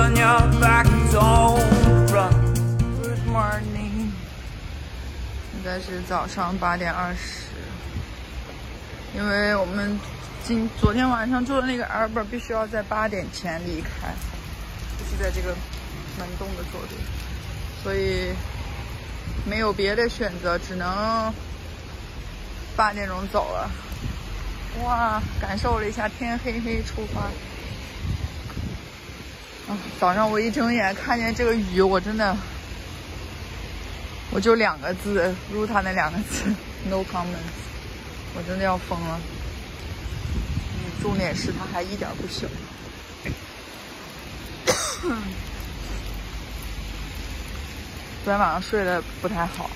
On your back and don't run. Good morning，现在是早上八点二十，因为我们今昨天晚上住的那个 Albert 必须要在八点前离开，就是在这个门洞的左边，所以没有别的选择，只能八点钟走了。哇，感受了一下天黑黑出发。早上我一睁眼看见这个雨，我真的，我就两个字，如他那两个字，no comments，我真的要疯了。重点是他还一点不小。昨天晚上睡得不太好，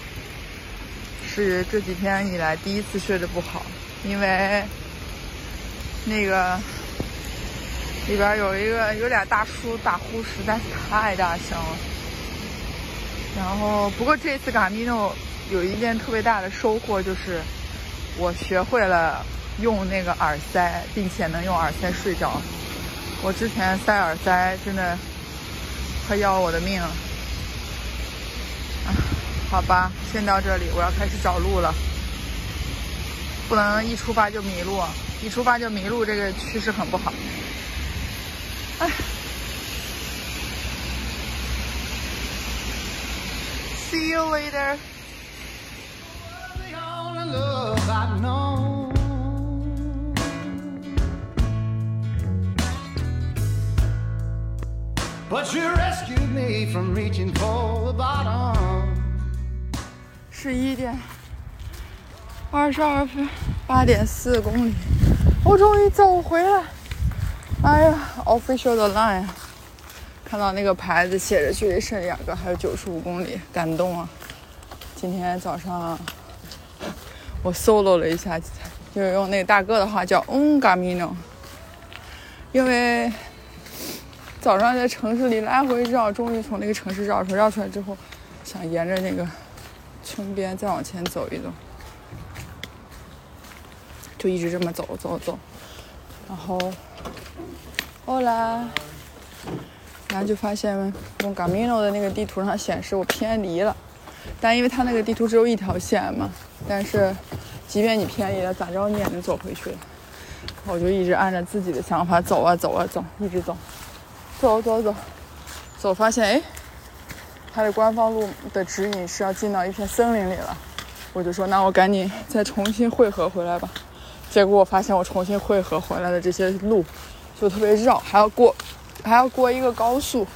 是这几天以来第一次睡得不好，因为那个里边有一个有俩大叔打呼实在是太大声了。然后，不过这次卡米诺有一件特别大的收获，就是我学会了用那个耳塞，并且能用耳塞睡着。我之前塞耳塞真的快要我的命了。好吧，先到这里，我要开始找路了。不能一出发就迷路，一出发就迷路，这个趋势很不好。哎。See you later. the only love I've known. But you rescued me from reaching for the bottom. 十一点二十二分，八点四公里，我终于走回来。哎呀，official 的 line，看到那个牌子写着距离圣地亚哥还有九十五公里，感动啊！今天早上我 solo 了一下，就是用那个大哥的话叫 “un camino”，因为早上在城市里来回绕，终于从那个城市绕出来，绕出来之后，想沿着那个村边再往前走一走，就一直这么走走走，然后后来，然后就发现用 Gamino 的那个地图上显示我偏离了，但因为它那个地图只有一条线嘛，但是即便你偏离了，咋着你也能走回去。我就一直按照自己的想法走啊走啊走，一直走，走走走，走发现哎。它的官方路的指引是要进到一片森林里了，我就说那我赶紧再重新汇合回来吧。结果我发现我重新汇合回来的这些路就特别绕，还要过还要过一个高速，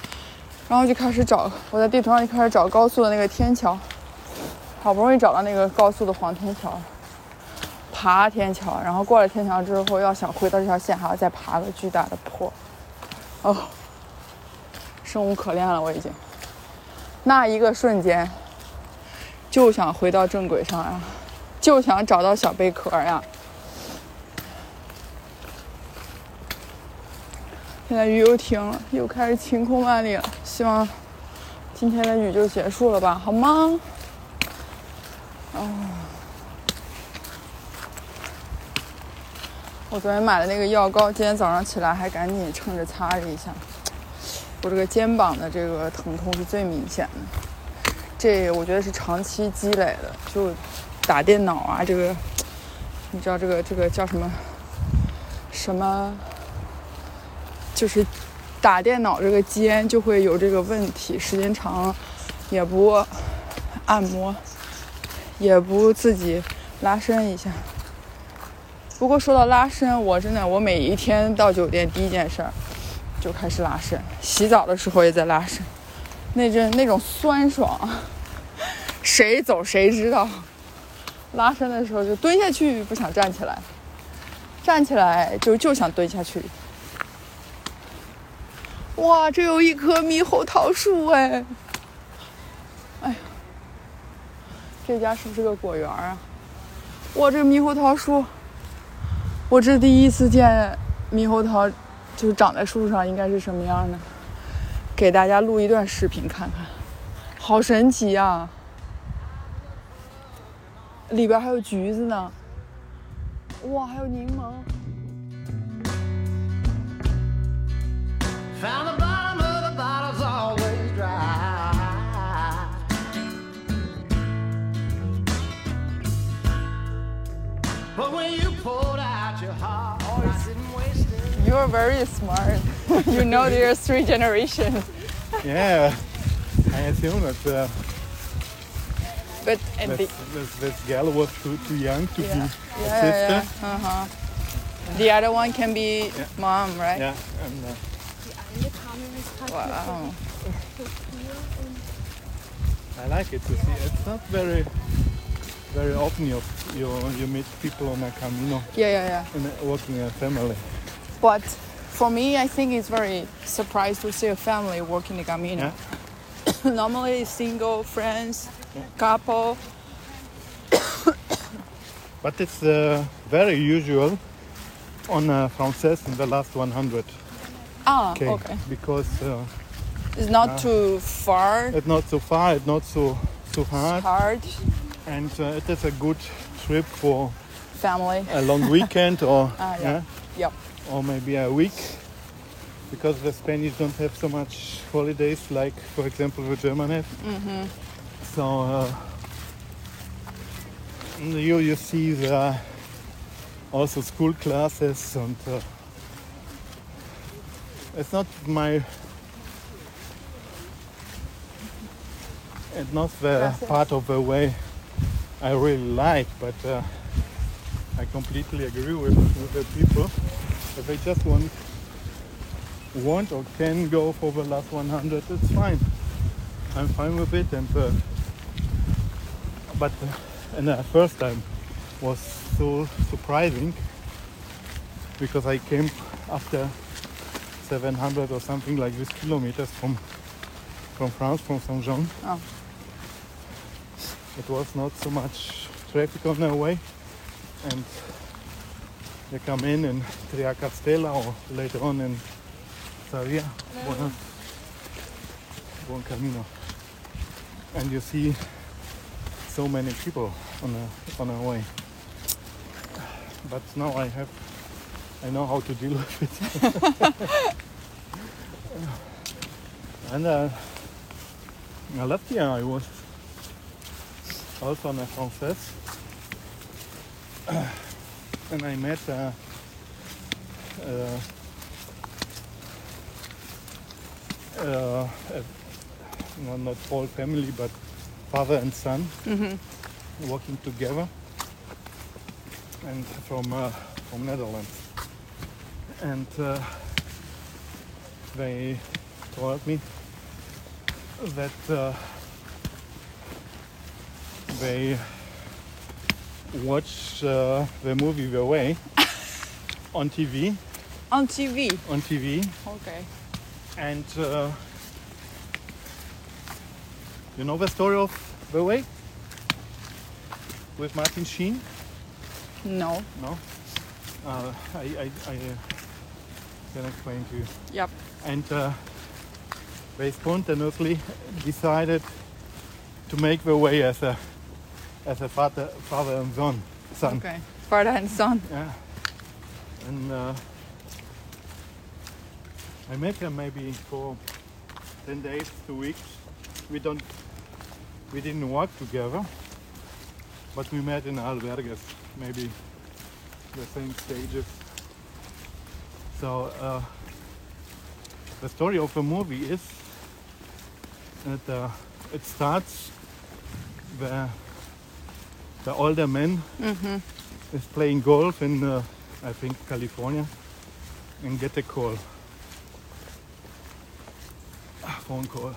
然后就开始找我在地图上就开始找高速的那个天桥，好不容易找到那个高速的黄天桥，爬天桥，然后过了天桥之后，要想回到这条线还要再爬个巨大的坡，哦，生无可恋了我已经。那一个瞬间，就想回到正轨上呀，就想找到小贝壳呀。现在雨又停了，又开始晴空万里了。希望今天的雨就结束了吧，好吗？哦，我昨天买的那个药膏，今天早上起来还赶紧趁着擦了一下。我这个肩膀的这个疼痛是最明显的，这我觉得是长期积累的，就打电脑啊，这个你知道这个这个叫什么什么，就是打电脑这个肩就会有这个问题，时间长了也不按摩，也不自己拉伸一下。不过说到拉伸，我真的我每一天到酒店第一件事儿。就开始拉伸，洗澡的时候也在拉伸，那阵那种酸爽，谁走谁知道。拉伸的时候就蹲下去，不想站起来；站起来就就想蹲下去。哇，这有一棵猕猴桃树哎！哎呀，这家是不是个果园啊？哇，这猕猴桃树，我这第一次见猕猴桃，就长在树上应该是什么样的？给大家录一段视频看看，好神奇呀、里边还有橘子呢，哇，还有柠檬。Found the bottom of the bottle's always dry. But when you poured out your heart, I didn't waste it. You're very smart. you know there's three generations. Yeah, I assume that uh, But and this, the, this, this girl was too, too young to yeah, be yeah, a sister. yeah. Uh-huh. The other one can be Yeah. mom, right? Yeah, and uh, Wow. I like it to see. It's not very, very often you you, you meet people on a Camino Yeah, yeah, yeah. and working a family. But for me, I think it's very surprised to see a family working the Camino. Yeah. Normally, single, friends, couple. But it's uh, very usual on uh, Frances in the last 100 Ah, okay. because uh, It's not Ah. too far. it's not so far, it's not so so hard, hard. and uh, it is a good trip for Family. a long weekend or Ah, yeah. Yep. or maybe a week because the Spanish don't have so much holidays like for example the German have. So uh, you you see the also school classes and uh, it's not my it's not the part of the way I really like but uh, I completely agree with, with the people. If they just want want or can go for the last 100 it's fine. I'm fine with it and uh, but uh, and the first time was so surprising because I came after 700 or something like this kilometers from from France from Saint Jean Oh. it was not so much traffic on the way and they come in in Triacastela or later on in Sarria, Buenos, Buen Camino. And you see so many people on the on our way. But now I have I know how to deal with it. and uh, left here. I was also on a Frances and I met uh, uh, uh, no, not whole family, but father and son working together, and from uh, from Netherlands, and uh, they told me that uh, they watch uh, the movie The Way on TV, On TV. on TV, Okay. and uh, you know the story of The Way with Martin Sheen? No. No. Uh, I, I, I uh, can explain to you. Yep. And uh, they spontaneously decided to make The Way as a as a father, father and son. son. Okay. Father and son. Yeah. And uh, I met him maybe for 10 days, two weeks. We don't, we didn't work together, but we met in albergues, maybe the same stages. So uh, the story of the movie is that uh, it starts the the older man is playing golf in, uh, I think, California, and get a call. A phone call.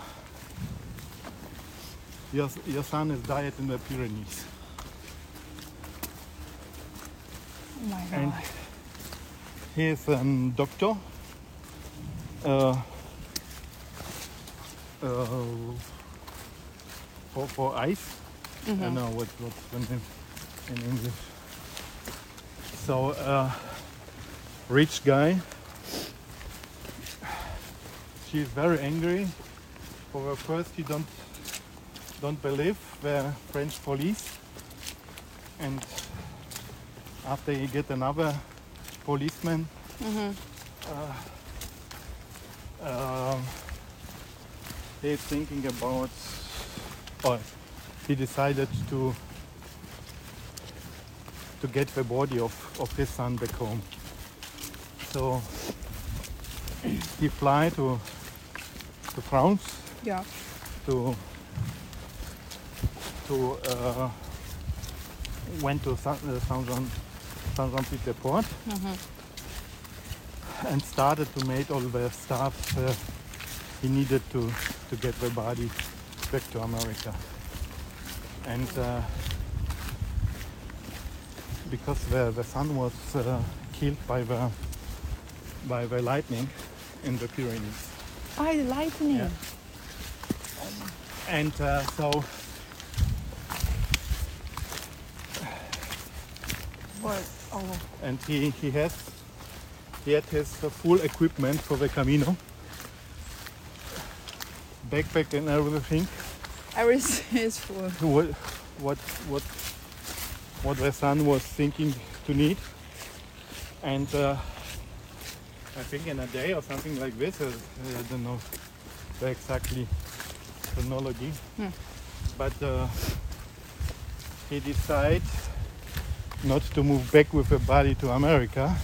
Your, your son has died in the Pyrenees. Oh my And god. He is a doctor uh, uh, for for ice. I don't know what what's the name in English. So uh, rich guy. She is very angry. For first, he don't don't believe the French police, and after he get another policeman. Uh, um, he's thinking about, or he decided to to get the body of, of his son back home. So he fly to to France Yeah. to to uh, went to San, uh, San Jean San Jean Pied de Port and started to make all the stuff uh, he needed to to get the body back to America. And uh, because the, the son was uh, killed by the by the lightning in the Pyrenees. By the lightning. Yeah. And uh, so What? Oh. And he, he has he had his full equipment for the Camino, backpack and everything. Everything is full. What what what what the son was thinking to need, and uh, I think in a day or something like this, uh, I don't know the exactly chronology, but uh, he decided not to move back with the body to America,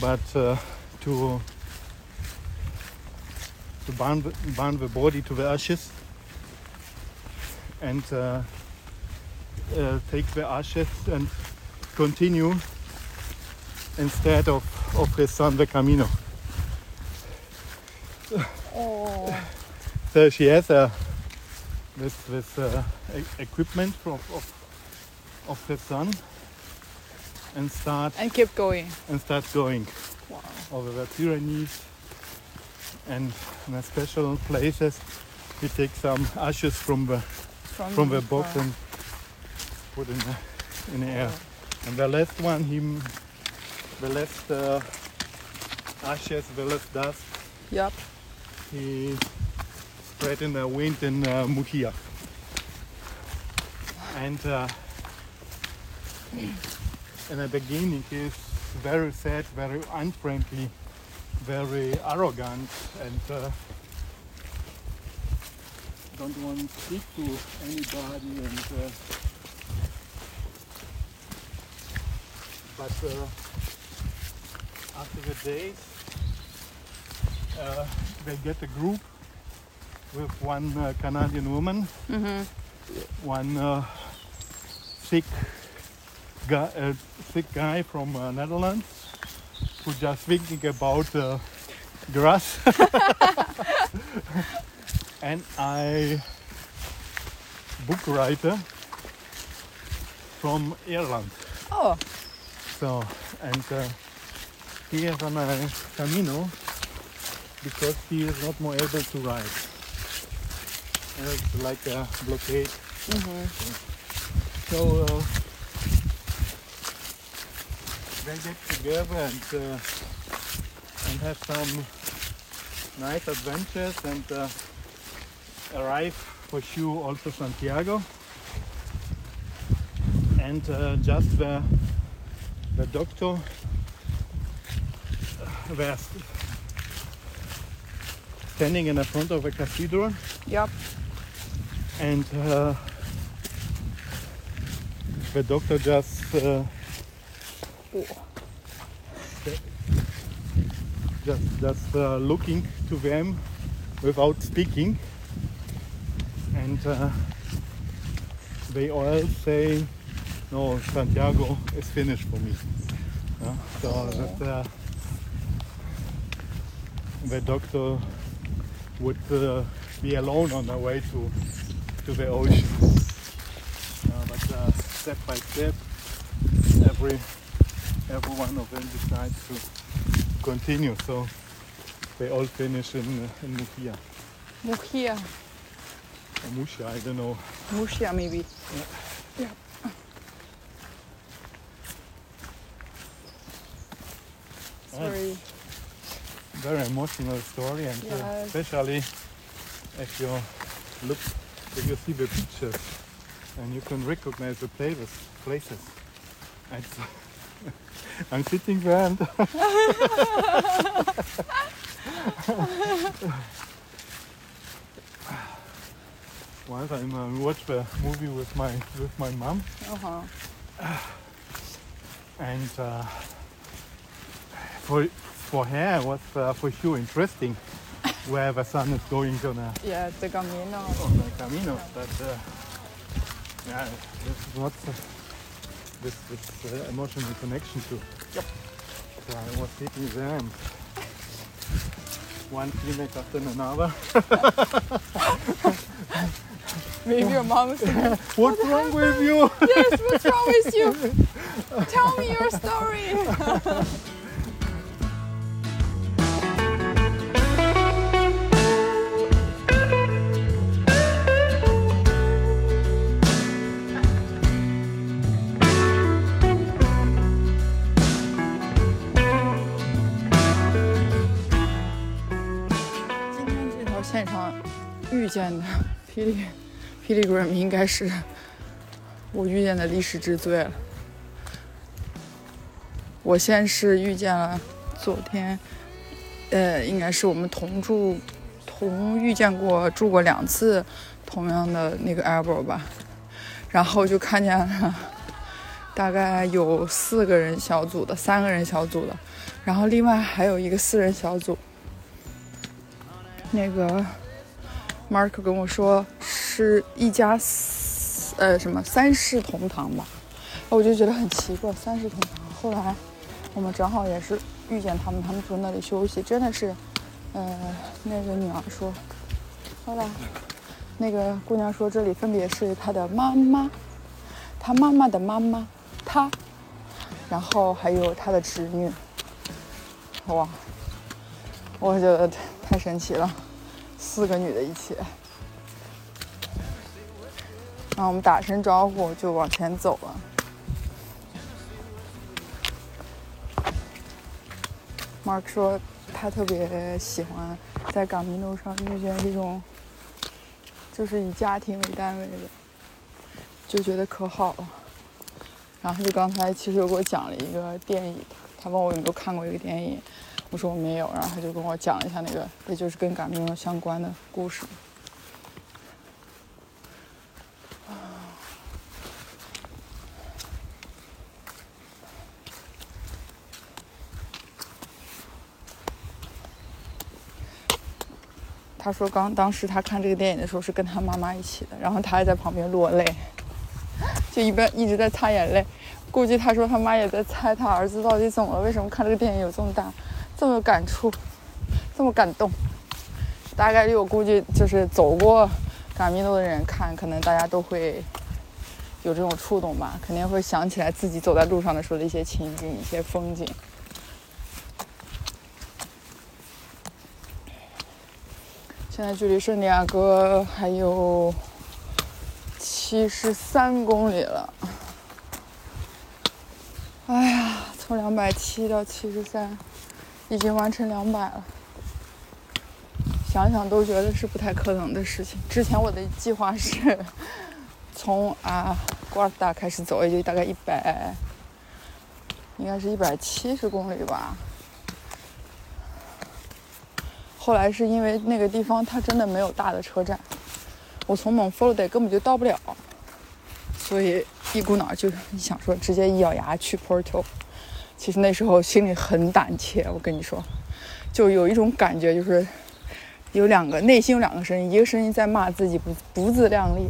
but uh, to to burn the, burn the body to the ashes and uh, uh, take the ashes and continue instead of, of his son the Camino. Oh. So she has a this this uh, e- equipment of, of of his son and start And keep going. and start going Wow. over the Pyrenees and in a special places. we take some ashes from the From, from the box and put in the, in the air. And the last one, him, the last uh, ashes, the last dust, Yep. he spread in the wind in uh, Mujia. And uh, in the beginning, is very sad, very unfriendly, very arrogant, and uh, don't want to speak to anybody. And uh, but uh, after the days, uh, they get a group with one uh, Canadian woman, one uh, sick guy, uh, sick guy from uh, Netherlands, who just thinking about uh, grass, and I book writer from Ireland. Oh. So, and uh, he is on a Camino because he is not more able to ride. It's like a blockade. So uh, they get together and uh, and have some nice adventures and uh, arrive for sure also Santiago. And uh, just the the doctor were st- standing in the front of a cathedral Yep. and uh, the doctor just uh. Just just uh, looking to them without speaking. And uh, they all say no Santiago is finished for me. Yeah? so that uh, the doctor would uh, be alone on the way to to the ocean. Uh, but uh, step by step every every one of them decides to continue so they all finish in uh, in Mufia. Mujia, or Musha, I don't know. Mujia maybe. Yeah. Sorry. Very emotional story, and uh, especially if you look, if you see the pictures, and you can recognize the places. Places. It's, I'm sitting there and once I uh, watched the movie with my with my mom, Uh-huh. and uh, for for her it was uh, for sure interesting where the sun is going on a, Yeah, the Camino. on the Camino. But uh, yeah, this is not uh, this this uh, emotional connection to. Yep. So I was sitting there and one Kleenex after another. Maybe your mom was thinking, What's wrong with you? yes, what's wrong with you? Tell me your story. 见的霹雳霹雳 gram 应该是我遇见的历史之最了。我先是遇见了昨天，呃，应该是我们同住、同遇见过、住过两次同样的那个 elbow 吧，然后就看见了大概有四个人小组的、三个人小组的，然后另外还有一个四人小组。那个 Mark 跟我说是一家呃什么三世同堂吧，我就觉得很奇怪，三世同堂。后来我们正好也是遇见他们，他们住那里休息，真的是，呃，那个女儿说，后来那个姑娘说这里分别是她的妈妈，她妈妈的妈妈，她，然后还有她的侄女，哇，我觉得太神奇了，四个女的一起。然后我们打声招呼就往前走了。Mark 说他特别喜欢在港迷路上遇见这种，就是以家庭为单位的，就觉得可好了。然后就刚才其实有给我讲了一个电影，他问我有没有看过一个电影，我说我没有，然后他就跟我讲了一下那个，也就是跟港迷路相关的故事。他说刚当时他看这个电影的时候是跟他妈妈一起的，然后他还在旁边落泪，就一边一直在擦眼泪。估计他说他妈也在猜他儿子到底怎么了，为什么看这个电影有这么大、这么感触、这么感动。大概率我估计就是走过嘎米诺的人看，可能大家都会有这种触动吧，肯定会想起来自己走在路上的时候的一些情景、一些风景。现在距离圣地亚哥还有七十三公里了。哎呀，从两百七到七十三，已经完成两百了。想想都觉得是不太可能的事情。之前我的计划是从啊瓜尔达开始走，也就大概一百，应该是一百七十公里吧。后来是因为那个地方它真的没有大的车站，我从蒙佛罗德根本就到不了，所以一股脑就想说直接一咬牙去 Porto。其实那时候心里很胆怯，我跟你说，就有一种感觉，就是有两个内心有两个声音，一个声音在骂自己不不自量力，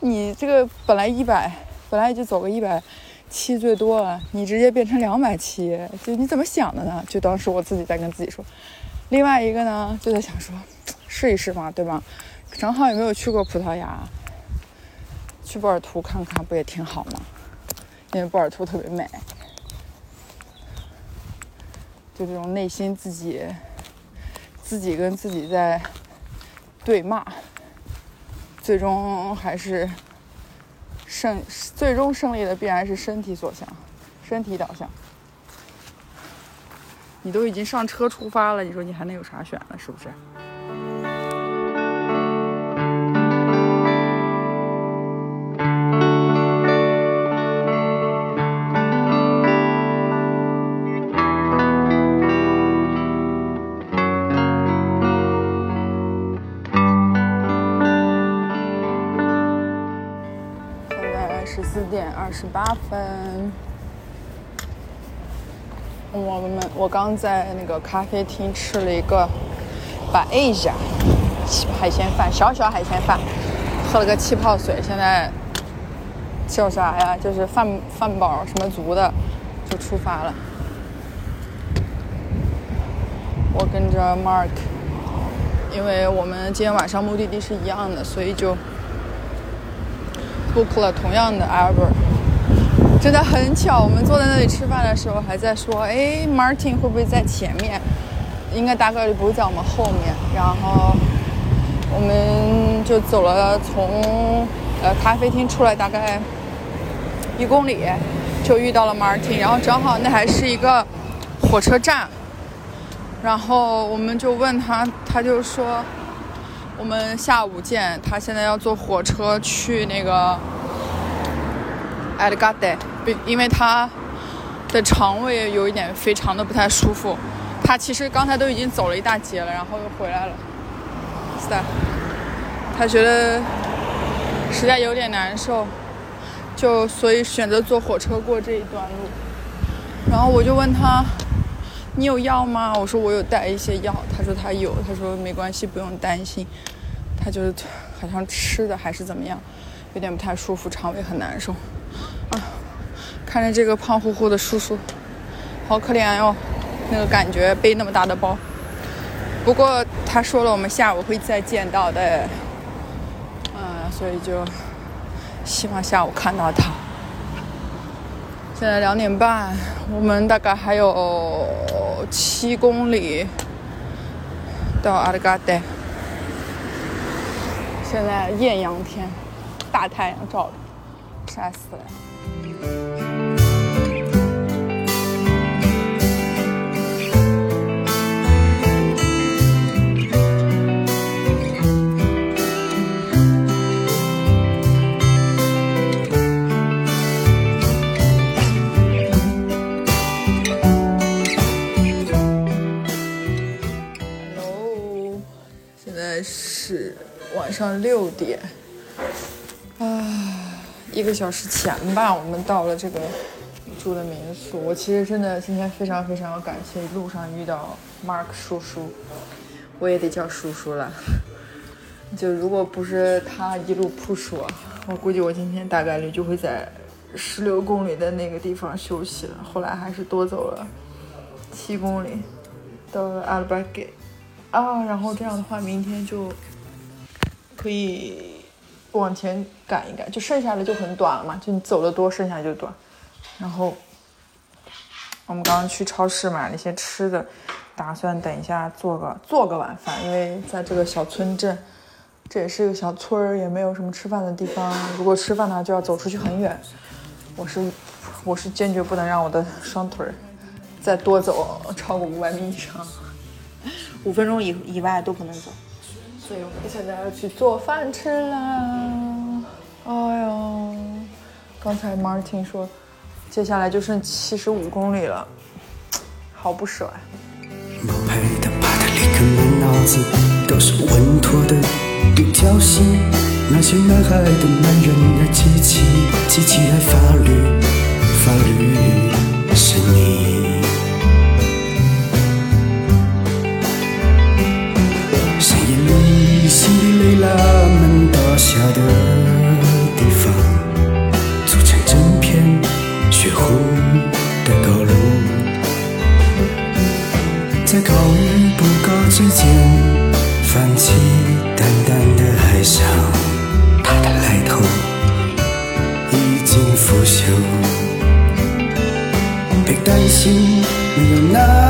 你这个本来一百，本来就走个一百七最多了，你直接变成两百七，就你怎么想的呢？就当时我自己在跟自己说。另外一个呢，就在想说，试一试嘛，对吧？正好也没有去过葡萄牙，去波尔图看看不也挺好吗？因为波尔图特别美，就这种内心自己，自己跟自己在对骂，最终还是胜，最终胜利的必然是身体所向，身体导向。你都已经上车出发了，你说你还能有啥选呢？是不是？四点二十八分。我们我刚在那个咖啡厅吃了一个把 Asia 海鲜饭，小小海鲜饭，喝了个气泡水，现在叫啥呀？就是饭饭饱什么足的，就出发了。我跟着 Mark，因为我们今天晚上目的地是一样的，所以就 book 了同样的 Albert。真的很巧，我们坐在那里吃饭的时候还在说，哎，Martin 会不会在前面？应该大概率不会在我们后面。然后我们就走了，从呃咖啡厅出来大概一公里，就遇到了 Martin。然后正好那还是一个火车站，然后我们就问他，他就说我们下午见。他现在要坐火车去那个。a l g a d e 因为他的肠胃有一点非常的不太舒服，他其实刚才都已经走了一大截了，然后又回来了，是的，他觉得实在有点难受，就所以选择坐火车过这一段路。然后我就问他：“你有药吗？”我说：“我有带一些药。”他说：“他有。”他说：“没关系，不用担心。”他就是好像吃的还是怎么样，有点不太舒服，肠胃很难受。啊，看着这个胖乎乎的叔叔，好可怜哟，那个感觉背那么大的包。不过他说了，我们下午会再见到的，嗯，所以就希望下午看到他。现在两点半，我们大概还有七公里到阿德嘎德。现在艳阳天，大太阳照着，晒死了。是晚上六点，啊，一个小时前吧，我们到了这个住的民宿。我其实真的今天非常非常感谢路上遇到 Mark 叔叔，我也得叫叔叔了。就如果不是他一路 push 我，估计我今天大概率就会在十六公里的那个地方休息了。后来还是多走了七公里。到阿拉巴给啊，然后这样的话，明天就可以往前赶一赶，就剩下的就很短了嘛，就你走的多，剩下就短。然后我们刚刚去超市买了一些吃的，打算等一下做个做个晚饭，因为在这个小村镇，这也是个小村儿，也没有什么吃饭的地方。如果吃饭的话，就要走出去很远。我是我是坚决不能让我的双腿儿再多走超过五百米以上，五分钟以以外都不能走。所以我们现在要去做饭吃啦。哎呦，刚才 Martin 说，接下来就剩七十五公里了，好不舍啊。不配的巴特里克满脑子都是稳妥的，有挑衅。那些男孩的男人的机器，机器爱法律，法律里，辛迪雷拉们倒下的地方，组成整片血红的高楼。在高与不高之间，泛起淡淡的哀伤。它的来头已经腐朽，别担心，没有那